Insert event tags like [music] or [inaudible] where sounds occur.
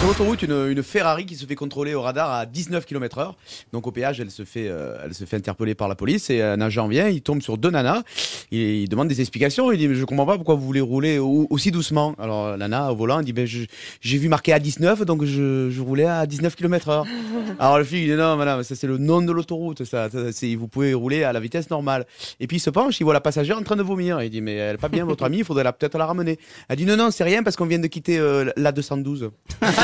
Sur l'autoroute, une, une Ferrari qui se fait contrôler au radar à 19 km heure. Donc au péage, elle se fait, euh, elle se fait interpeller par la police et un agent vient, il tombe sur deux nanas, il, il demande des explications, il dit mais je comprends pas pourquoi vous voulez rouler au- aussi doucement. Alors la nana au volant, dit ben j'ai vu marqué à 19 donc je, je roulais à 19 km heure. [laughs] Alors le flic il dit non madame, ça c'est le nom de l'autoroute, ça, ça, c'est vous pouvez rouler à la vitesse normale. Et puis il se penche, il voit la passagère en train de vomir, il dit mais elle est pas bien votre amie, il faudrait peut-être la ramener. Elle dit non non c'est rien parce qu'on vient de quitter euh, la 212. [laughs]